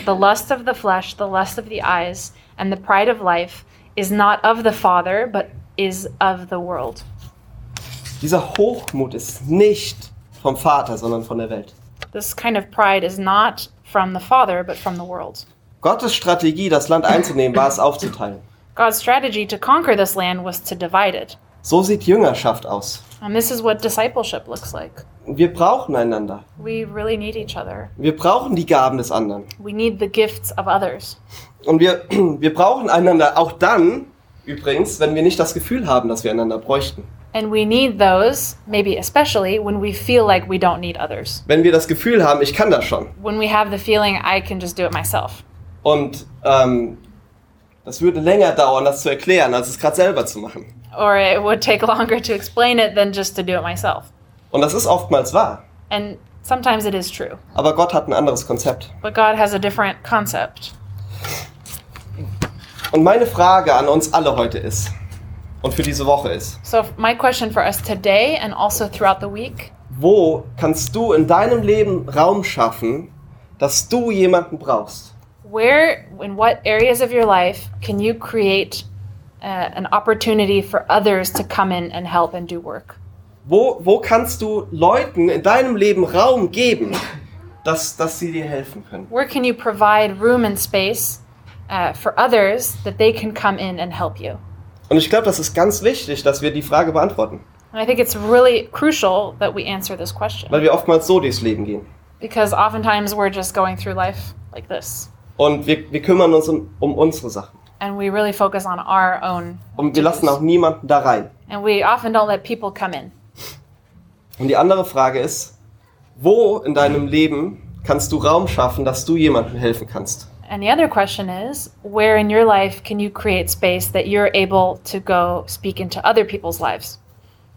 S3: the lust of the flesh, the lust of the eyes, and the pride of life, is not of the Father, but is of the world.
S2: Dieser Hochmut ist nicht vom Vater, sondern von der Welt.
S3: This kind of pride is not from the Father, but from the world.
S2: Gottes Strategie, das Land einzunehmen, war es aufzuteilen.
S3: God's strategy to conquer this land was to divide it.
S2: So sieht Jüngerschaft aus.
S3: And this is what discipleship looks like.
S2: Wir brauchen einander.
S3: We really need each other.
S2: Wir brauchen die Gaben des anderen.
S3: We need the gifts of others.
S2: Und wir, [clears throat] wir brauchen einander auch dann, übrigens, wenn wir nicht das Gefühl haben, dass wir einander bräuchten.
S3: And we need those, maybe especially, when we feel like we don't need others.
S2: Wenn wir das Gefühl haben, ich kann das schon.
S3: When we have the feeling I can just do it myself.
S2: Und ähm, das würde länger dauern, das zu erklären, als es gerade selber zu machen.
S3: Or it would take longer to explain it than just to do it myself.
S2: Und das ist oftmals wahr.
S3: And sometimes it is true.
S2: Aber Gott hat ein anderes Konzept.
S3: But God has a different concept.
S2: Und meine Frage an uns alle heute ist und für diese Woche ist,
S3: So, my question for us today and also throughout the week
S2: wo kannst du in deinem Leben Raum schaffen, dass du jemanden brauchst?
S3: Where, in what areas of your life can you create uh, an opportunity for others to come in and help and do work?
S2: Wo, wo kannst du Leuten in deinem Leben Raum geben, dass, dass sie dir helfen können?
S3: Where can you provide room and space uh, for others that they can come in and help you?
S2: Und ich glaube, das ist ganz wichtig, dass wir die Frage beantworten,
S3: And I think it's really crucial that we answer this question
S2: weil wir oftmals so durchs Leben gehen.
S3: because oftentimes we're just going through life like this
S2: Und wir, wir kümmern uns um, um unsere Sachen.
S3: and we really focus on our own.
S2: Und wir lassen auch niemanden da rein.
S3: And we often don't let people come in.
S2: Und die andere Frage ist, wo in deinem Leben kannst du Raum schaffen, dass du jemandem helfen kannst?
S3: And the other question is where in your life can you create space that you're able to go speak into other people's lives?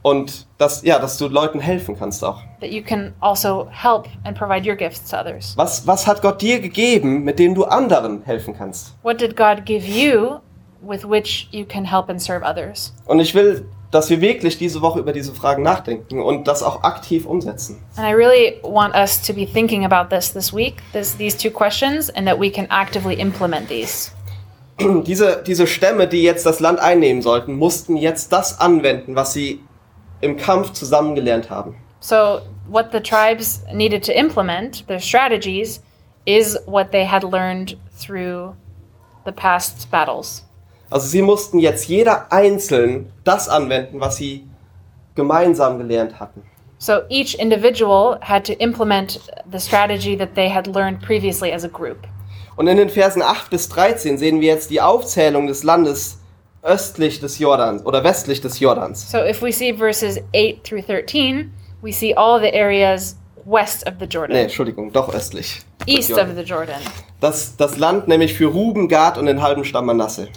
S2: Und dass, ja, dass du Leuten helfen kannst auch.
S3: That you can also help and provide your gifts to others.
S2: Was, was hat Gott dir gegeben, mit dem du anderen helfen kannst?
S3: What did God give you with which you can help and serve others?
S2: Und ich will, dass wir wirklich diese Woche über diese Fragen nachdenken und das auch aktiv umsetzen.
S3: And I really want us to be thinking about this this week, this, these two questions, and that we can actively implement these. [clears throat]
S2: Diese, diese Stämme, die jetzt das Land einnehmen sollten, mussten jetzt das anwenden, was sie im Kampf zusammengelernt haben.
S3: So, what the tribes needed to implement, their strategies, is what they had learned through the past battles.
S2: Also sie mussten jetzt jeder einzeln das anwenden, was sie gemeinsam gelernt hatten.
S3: So, each individual had to implement the strategy that they had learned previously as a group.
S2: Und in den Versen 8 bis 13 sehen wir jetzt die Aufzählung des Landes östlich des Jordans oder westlich des Jordans.
S3: So, if we see verses 8 through 13, we see all the areas west of the Jordan,
S2: Nee, Entschuldigung, doch östlich.
S3: east of the Jordan.
S2: Das, das Land nämlich für Ruben, Gad und den halben Stamm Manasse.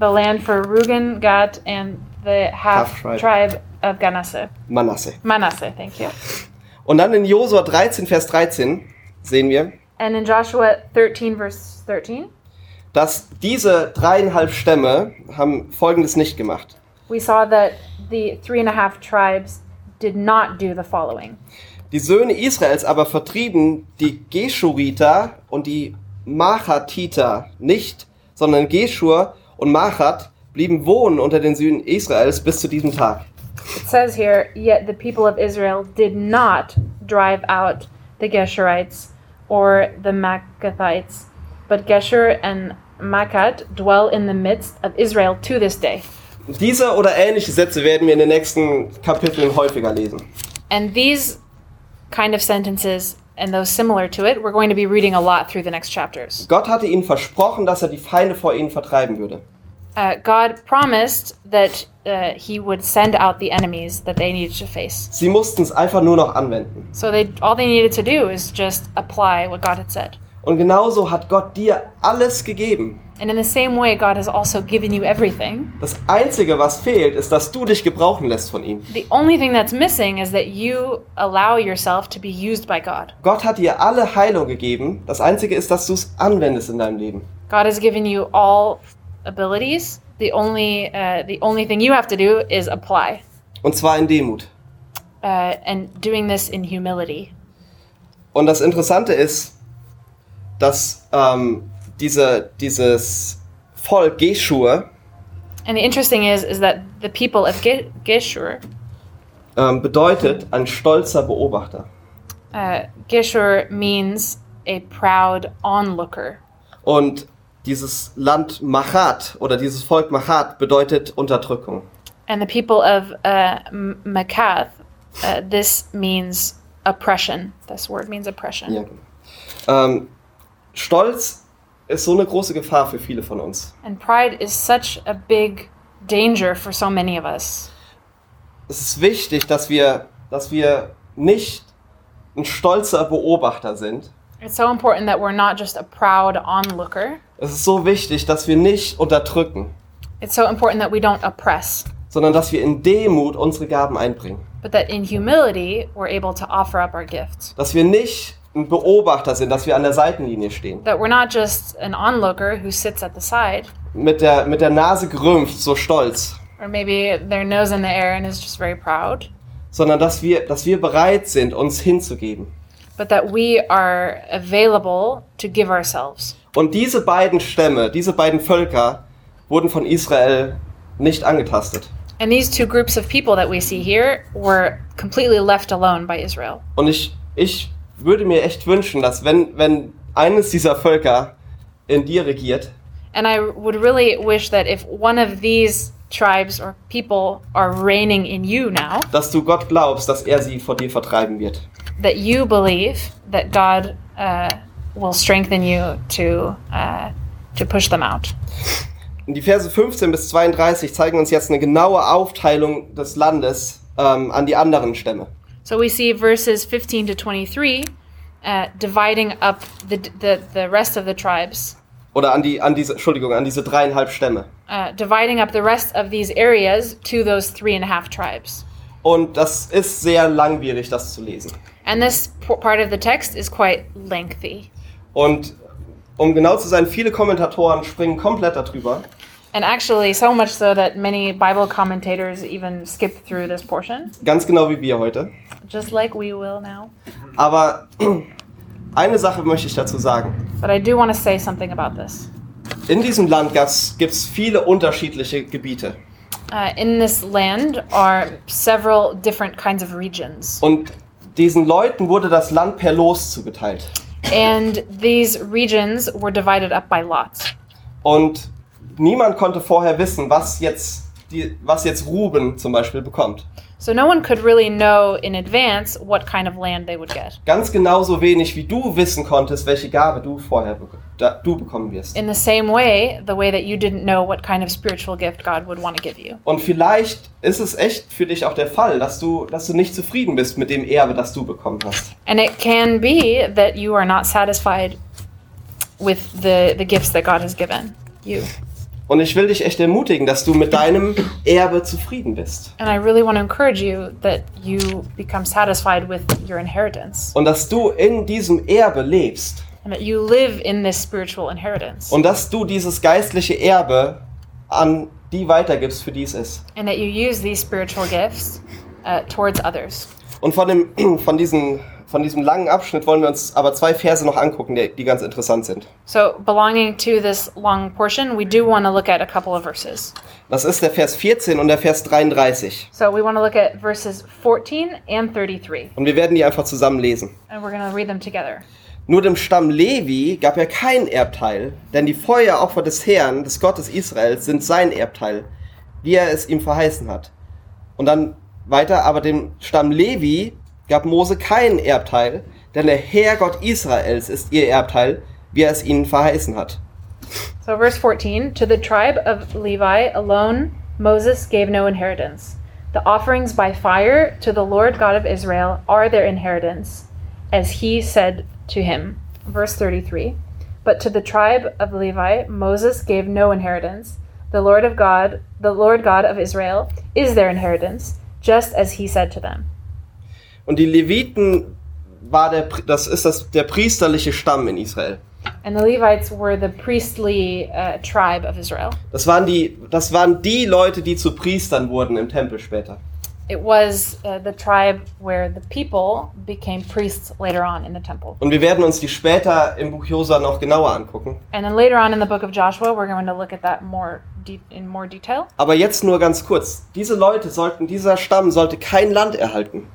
S3: The land for Reuben, Gad, and the half,
S2: Half tribe.
S3: tribe of Ganasseh.
S2: Manasse.
S3: Manasseh, thank you.
S2: Und dann in Josua 13, Vers 13 sehen wir,
S3: And in Joshua 13, verse 13,
S2: dass diese dreieinhalb Stämme haben Folgendes nicht gemacht.
S3: we saw that the three and a half tribes did not do the following.
S2: Die Söhne Israels aber vertrieben die Geschuriter und die Machatiter nicht, sondern Geschur und Machat blieben wohnen unter den Söhnen Israels bis zu diesem Tag.
S3: It says here, Yet the people of Israel did not drive out the Geshurites or the Maccathites, but Geshur and Macchat dwell in the midst of Israel to this day.
S2: Diese oder ähnliche Sätze werden wir in den nächsten Kapiteln häufiger lesen.
S3: And these kind of sentences and those similar to it, we're going to be reading a lot through the next chapters.
S2: Gott hatte ihnen versprochen, dass er die Feinde vor ihnen vertreiben würde.
S3: Uh, God promised that uh, He would send out the enemies that they needed to face.
S2: Sie mussten es einfach nur noch anwenden.
S3: So they all they needed to do is just apply what God had said.
S2: Und genauso hat Gott dir alles gegeben.
S3: And in the same way, God has also given you everything.
S2: Das Einzige, was fehlt, ist, dass du dich gebrauchen lässt von ihm.
S3: The only thing that's missing is that you allow yourself to be used by God.
S2: Gott hat dir alle Heilung gegeben. Das Einzige ist, dass du es anwendest in deinem Leben.
S3: God has given you all abilities. The only uh, the only thing you have to do is apply,
S2: Und zwar in Demut.
S3: uh, and doing this in humility.
S2: Und das Interessante ist, dass ähm, diese, dieses Volk Geschur
S3: And the interesting is is that the people of Ge- Geshur,
S2: ähm, bedeutet ein stolzer Beobachter.
S3: uh, Geshur means a proud onlooker.
S2: Und dieses Land Machat oder dieses Volk Machat bedeutet Unterdrückung.
S3: And the people of uh, M- Makath, uh, this means oppression. This word means oppression.
S2: Ja. Ähm, Stolz ist so eine große Gefahr für viele von uns.
S3: And pride is such a big danger for so many of us.
S2: Es ist wichtig, dass wir, dass wir nicht ein stolzer Beobachter sind.
S3: It's so important that we're not just a proud onlooker.
S2: Es ist so wichtig, dass wir nicht unterdrücken,
S3: It's so important that we don't oppress,
S2: sondern dass wir in Demut unsere Gaben einbringen.
S3: but that in humility we're able to offer up our gifts.
S2: Dass wir nicht ein Beobachter sind, dass wir an der Seitenlinie stehen.
S3: That we're not just an onlooker who sits at the side,
S2: Mit der, mit der Nase gerümpft, so stolz.
S3: or maybe their nose in the air and is just very proud,
S2: sondern dass wir, dass wir bereit sind, uns hinzugeben.
S3: but that we are available to give ourselves.
S2: Und diese beiden Stämme, diese beiden Völker wurden von Israel nicht angetastet.
S3: And these two groups of people that we see here were completely left alone by Israel.
S2: Und ich, ich würde mir echt wünschen, dass wenn, wenn eines dieser Völker in dir regiert,
S3: And I would really wish that if one of these tribes or people are reigning in you now,
S2: dass du Gott glaubst, dass er sie vor dir vertreiben wird.
S3: that you believe that God uh, will strengthen you to uh, to push them out.
S2: Und die Verse 15 bis 32 zeigen uns jetzt eine genaue Aufteilung des Landes ähm, an die anderen Stämme.
S3: So we see verses 15 to 23 uh, dividing up the, the the rest of the tribes,
S2: Oder an die, an diese, Entschuldigung, an diese dreieinhalb Stämme.
S3: uh, dividing up the rest of these areas to those three and a half tribes.
S2: Und das ist sehr langwierig, das zu lesen.
S3: And this part of the text is quite lengthy.
S2: Und um genau zu sein, viele Kommentatoren springen komplett darüber.
S3: And actually, so much so that many Bible commentators even skip through this portion,
S2: Ganz genau wie wir heute.
S3: Just like we will now.
S2: Aber [clears throat] eine Sache möchte ich dazu sagen.
S3: But I do want to say something about this.
S2: In diesem Land gibt es viele unterschiedliche Gebiete.
S3: Uh, in this land are several different kinds of regions,
S2: Und diesen Leuten wurde das Land per Los zugeteilt.
S3: and these regions were divided up by lots.
S2: Und niemand konnte vorher wissen, was jetzt, die, was jetzt Ruben zum Beispiel bekommt.
S3: So no one could really know in advance what kind of land they would get.
S2: Ganz genauso wenig, wie du wissen konntest, welche Gabe du vorher be da, du bekommen wirst.
S3: In the same way, the way that you didn't know what kind of spiritual gift God would want to give you.
S2: Und vielleicht ist es echt für dich auch der Fall, dass du, dass du nicht zufrieden bist mit dem Erbe, das du bekommen hast.
S3: And it can be that you are not satisfied with the, the gifts that God has given you.
S2: Und ich will dich echt ermutigen, dass du mit deinem Erbe zufrieden bist.
S3: And I really want to encourage you that you become satisfied with your inheritance
S2: Und dass du in diesem Erbe lebst.
S3: and that you live in this spiritual inheritance
S2: Und dass du dieses geistliche Erbe an die weitergibst, für die es ist.
S3: and that you use these spiritual gifts uh, towards others.
S2: Und von, dem, [clears throat] von, diesen, von diesem langen Abschnitt wollen wir uns aber zwei Verse noch angucken, die, die ganz interessant sind.
S3: So, belonging to this long portion, we do want to look at a couple of verses.
S2: Das ist der Vers 14 und der Vers 33.
S3: So, we want to look at verses 14 and 33,
S2: Und wir werden die einfach zusammen lesen.
S3: and we're going to read them together.
S2: Nur dem Stamm Levi gab er kein Erbteil, denn die Feueropfer des Herrn, des Gottes Israels, sind sein Erbteil, wie er es ihm verheißen hat. Und dann weiter, aber dem Stamm Levi gab Mose kein Erbteil, denn der Herr Gott Israels ist ihr Erbteil, wie er es ihnen verheißen hat.
S3: So, verse 14 To the tribe of Levi alone, Moses gave no inheritance. The offerings by fire to the Lord God of Israel are their inheritance, as he said to him. Verse 33 But to the tribe of Levi, Moses gave no inheritance. The Lord of God, the Lord God of Israel, is their inheritance, just as he said to them.
S2: Und die Leviten war der, das ist das, der priesterliche Stamm in Israel.
S3: And the Levites were the priestly uh, tribe of Israel.
S2: Das waren die, das waren die Leute, die zu Priestern wurden im Tempel später.
S3: It was uh, the tribe where the people became priests later on in the temple.
S2: Und wir werden uns die später im Buch Josua noch genauer angucken.
S3: And then later on in the book of Joshua, we're going to look at that more in more detail.
S2: Aber jetzt nur ganz kurz. Diese Leute sollten, dieser Stamm sollte kein Land erhalten.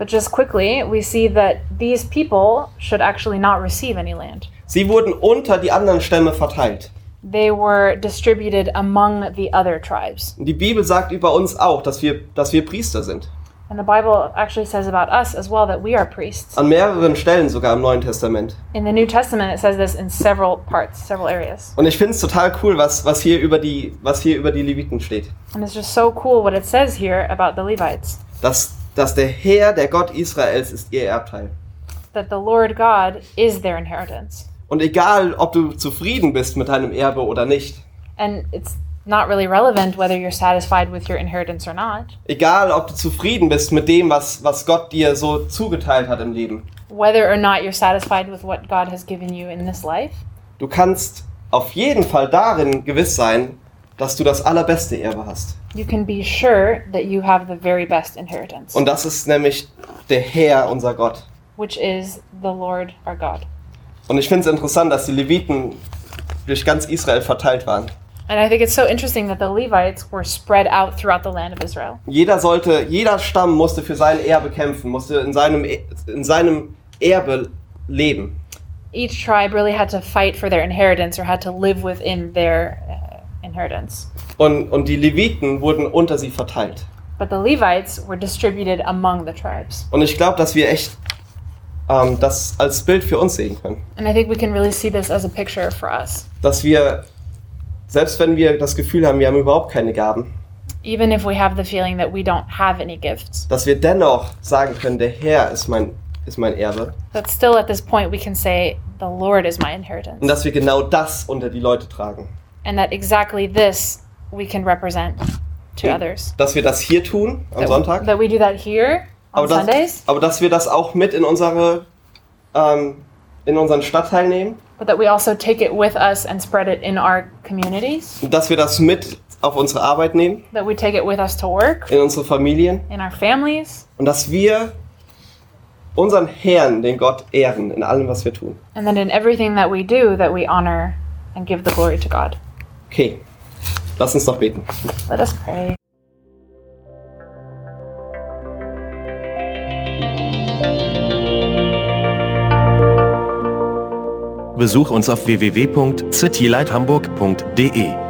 S3: But just quickly, we see that these people should actually not receive any land.
S2: Sie wurden unter die anderen Stämme verteilt.
S3: They were distributed among the other tribes.
S2: Und die Bibel sagt über uns auch, dass wir, dass wir Priester sind.
S3: And the Bible actually says about us as well that we are priests.
S2: An mehreren Stellen sogar im Neuen Testament.
S3: In the New Testament, it says this in several parts, several areas.
S2: Und ich finde es total cool, was, was, hier über die, was hier über die Leviten steht.
S3: And it's just so cool what it says here about the Levites
S2: Dass, dass der Herr, der Gott Israels, ist ihr Erbteil.
S3: that the Lord God is their inheritance.
S2: Und egal, ob du zufrieden bist mit deinem Erbe oder nicht,
S3: And it's not really relevant whether you're satisfied with your inheritance or not,
S2: egal, ob du zufrieden bist mit dem, was, was Gott dir so zugeteilt hat im Leben,
S3: whether or not you're satisfied with what God has given you in this life,
S2: du kannst auf jeden Fall darin gewiss sein, dass du das allerbeste Erbe hast.
S3: you can be sure that you have the very best inheritance,
S2: Und das ist nämlich der Herr, unser Gott.
S3: which is the Lord our God.
S2: Und ich finde es interessant, dass die Leviten durch ganz Israel verteilt waren.
S3: And I think it's so interesting that the Levites were spread out throughout the land of Israel.
S2: Jeder sollte, jeder Stamm musste für sein Erbe kämpfen, musste in seinem, in seinem Erbe leben.
S3: Each tribe really had to fight for their inheritance or had to live within their inheritance.
S2: Und, und die Leviten wurden unter sie verteilt.
S3: But the Levites were distributed among the tribes.
S2: Und ich glaube, dass wir echt ähm, das als Bild für uns sehen können.
S3: And I think we can really see this as a picture for us.
S2: Dass wir, selbst wenn wir das Gefühl haben, wir haben überhaupt keine Gaben,
S3: Even if we have the feeling that we don't have any gifts,
S2: dass wir dennoch sagen können, der Herr ist mein, ist mein Erbe.
S3: that still at this point we can say, The Lord is my inheritance.
S2: Und dass wir genau das unter die Leute tragen.
S3: And that exactly this we can represent to others.
S2: Dass wir das hier tun am
S3: That,
S2: Sonntag.
S3: that we do that here on
S2: Aber dass,
S3: Sundays,
S2: aber dass wir das auch mit in unsere ähm, in unseren Stadtteil nehmen
S3: but that we also take it with us and spread it in our communities,
S2: dass wir das mit auf unsere Arbeit nehmen,
S3: that we take it with us to work,
S2: in unsere Familien
S3: in our families,
S2: und dass wir unseren Herrn, den Gott, ehren in allem, was wir tun.
S3: and then in everything that we do, that we honor and give the glory to God.
S2: Okay, lass uns noch beten.
S3: Let us pray.
S1: Besuch uns auf www.citylighthamburg.de.